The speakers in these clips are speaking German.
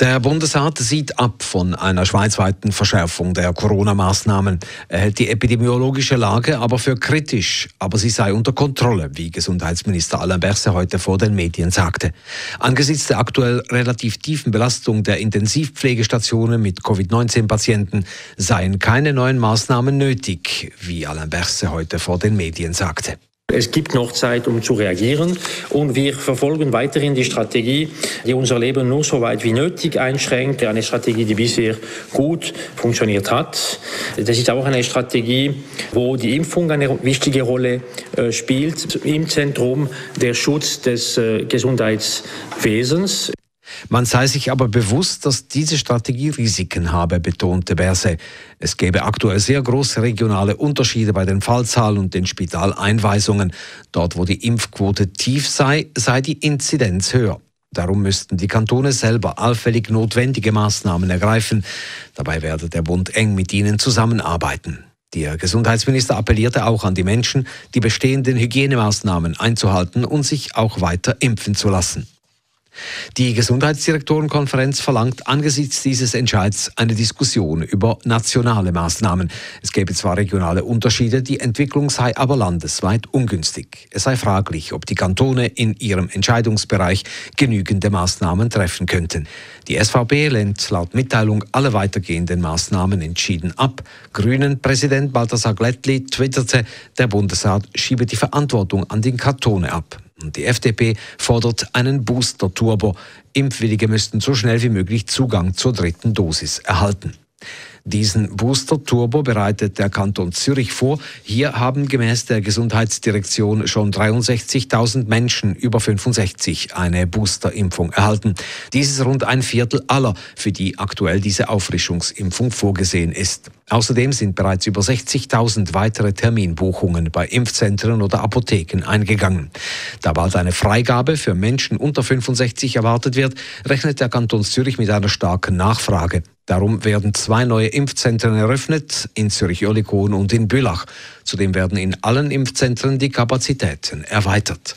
Der Bundesrat sieht ab von einer schweizweiten Verschärfung der Corona-Maßnahmen. Er hält die epidemiologische Lage aber für kritisch, aber sie sei unter Kontrolle, wie Gesundheitsminister Alain Berset heute vor den Medien sagte. Angesichts der aktuell relativ tiefen Belastung der Intensivpflegestationen mit Covid-19-Patienten seien keine neuen Maßnahmen nötig, wie Alain Berset heute vor den Medien sagte. Es gibt noch Zeit, um zu reagieren und wir verfolgen weiterhin die Strategie, die unser Leben nur so weit wie nötig einschränkt. Eine Strategie, die bisher gut funktioniert hat. Das ist auch eine Strategie, wo die Impfung eine wichtige Rolle äh, spielt. Im Zentrum der Schutz des äh, Gesundheitswesens. Man sei sich aber bewusst, dass diese Strategie Risiken habe, betonte Berse. Es gäbe aktuell sehr große regionale Unterschiede bei den Fallzahlen und den Spitaleinweisungen. Dort, wo die Impfquote tief sei, sei die Inzidenz höher. Darum müssten die Kantone selber allfällig notwendige Maßnahmen ergreifen. Dabei werde der Bund eng mit ihnen zusammenarbeiten. Der Gesundheitsminister appellierte auch an die Menschen, die bestehenden Hygienemaßnahmen einzuhalten und sich auch weiter impfen zu lassen. Die Gesundheitsdirektorenkonferenz verlangt angesichts dieses Entscheids eine Diskussion über nationale Maßnahmen. Es gäbe zwar regionale Unterschiede, die Entwicklung sei aber landesweit ungünstig. Es sei fraglich, ob die Kantone in ihrem Entscheidungsbereich genügende Maßnahmen treffen könnten. Die SVP lehnt laut Mitteilung alle weitergehenden Maßnahmen entschieden ab. Grünen-Präsident Balthasar Glättli twitterte, der Bundesrat schiebe die Verantwortung an den Kantone ab. Und die FDP fordert einen Booster-Turbo. Impfwillige müssten so schnell wie möglich Zugang zur dritten Dosis erhalten. Diesen Booster Turbo bereitet der Kanton Zürich vor. Hier haben gemäß der Gesundheitsdirektion schon 63.000 Menschen über 65 eine Boosterimpfung erhalten. Dies ist rund ein Viertel aller, für die aktuell diese Auffrischungsimpfung vorgesehen ist. Außerdem sind bereits über 60.000 weitere Terminbuchungen bei Impfzentren oder Apotheken eingegangen. Da bald eine Freigabe für Menschen unter 65 erwartet wird, rechnet der Kanton Zürich mit einer starken Nachfrage. Darum werden zwei neue Impfzentren eröffnet, in Zürich-Oerlikon und in Bülach. Zudem werden in allen Impfzentren die Kapazitäten erweitert.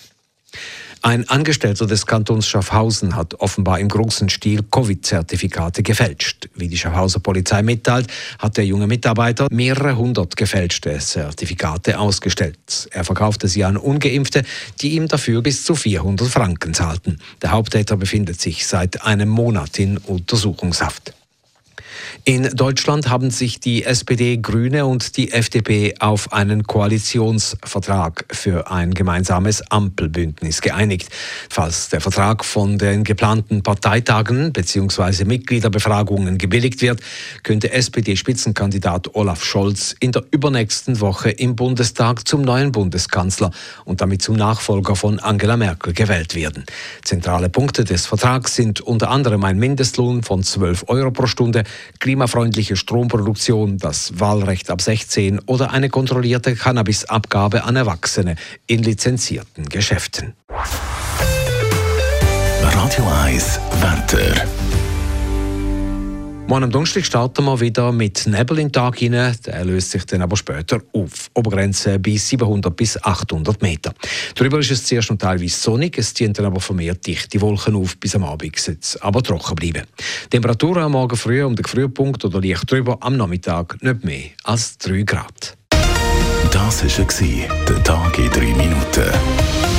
Ein Angestellter des Kantons Schaffhausen hat offenbar im großen Stil Covid-Zertifikate gefälscht. Wie die Schaffhauser Polizei mitteilt, hat der junge Mitarbeiter mehrere hundert gefälschte Zertifikate ausgestellt. Er verkaufte sie an Ungeimpfte, die ihm dafür bis zu 400 Franken zahlten. Der Haupttäter befindet sich seit einem Monat in Untersuchungshaft. In Deutschland haben sich die SPD, Grüne und die FDP auf einen Koalitionsvertrag für ein gemeinsames Ampelbündnis geeinigt. Falls der Vertrag von den geplanten Parteitagen bzw. Mitgliederbefragungen gebilligt wird, könnte SPD-Spitzenkandidat Olaf Scholz in der übernächsten Woche im Bundestag zum neuen Bundeskanzler und damit zum Nachfolger von Angela Merkel gewählt werden. Zentrale Punkte des Vertrags sind unter anderem ein Mindestlohn von 12 Euro pro Stunde, klimafreundliche Stromproduktion, das Wahlrecht ab 16 oder eine kontrollierte Cannabisabgabe an Erwachsene in lizenzierten Geschäften. Radio 1 Wetter. Morgen am Donnerstag starten wir wieder mit Nebel in den Tag hinein. Der löst sich dann aber später auf. Obergrenze bis 700 bis 800 Meter. Darüber ist es zuerst noch teilweise sonnig. Es ziehen dann aber vermehrt dichte Wolken auf bis am Abend. Soll aber trocken bleiben. Temperaturen am Morgen früh um den Frühpunkt oder leicht drüber, am Nachmittag nicht mehr als 3 Grad. Das war der Tag in 3 Minuten.